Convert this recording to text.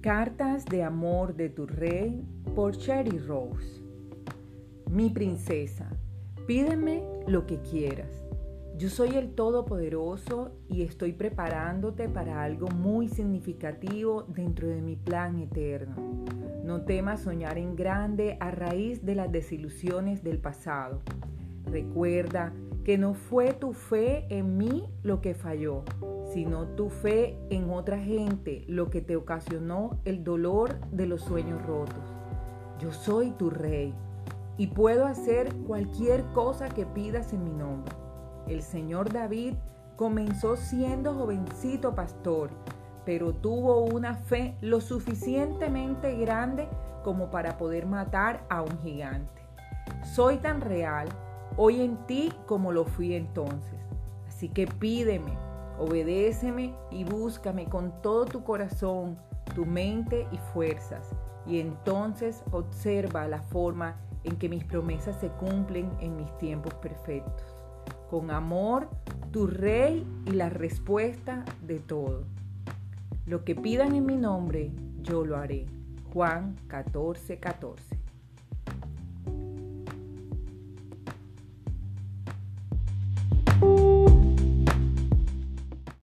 Cartas de amor de tu rey por Cherry Rose. Mi princesa, pídeme lo que quieras. Yo soy el Todopoderoso y estoy preparándote para algo muy significativo dentro de mi plan eterno. No temas soñar en grande a raíz de las desilusiones del pasado. Recuerda que no fue tu fe en mí lo que falló, sino tu fe en otra gente lo que te ocasionó el dolor de los sueños rotos. Yo soy tu rey y puedo hacer cualquier cosa que pidas en mi nombre. El Señor David comenzó siendo jovencito pastor, pero tuvo una fe lo suficientemente grande como para poder matar a un gigante. Soy tan real hoy en ti como lo fui entonces. Así que pídeme, obedéceme y búscame con todo tu corazón, tu mente y fuerzas. Y entonces observa la forma en que mis promesas se cumplen en mis tiempos perfectos. Con amor, tu rey y la respuesta de todo. Lo que pidan en mi nombre, yo lo haré. Juan 14, 14.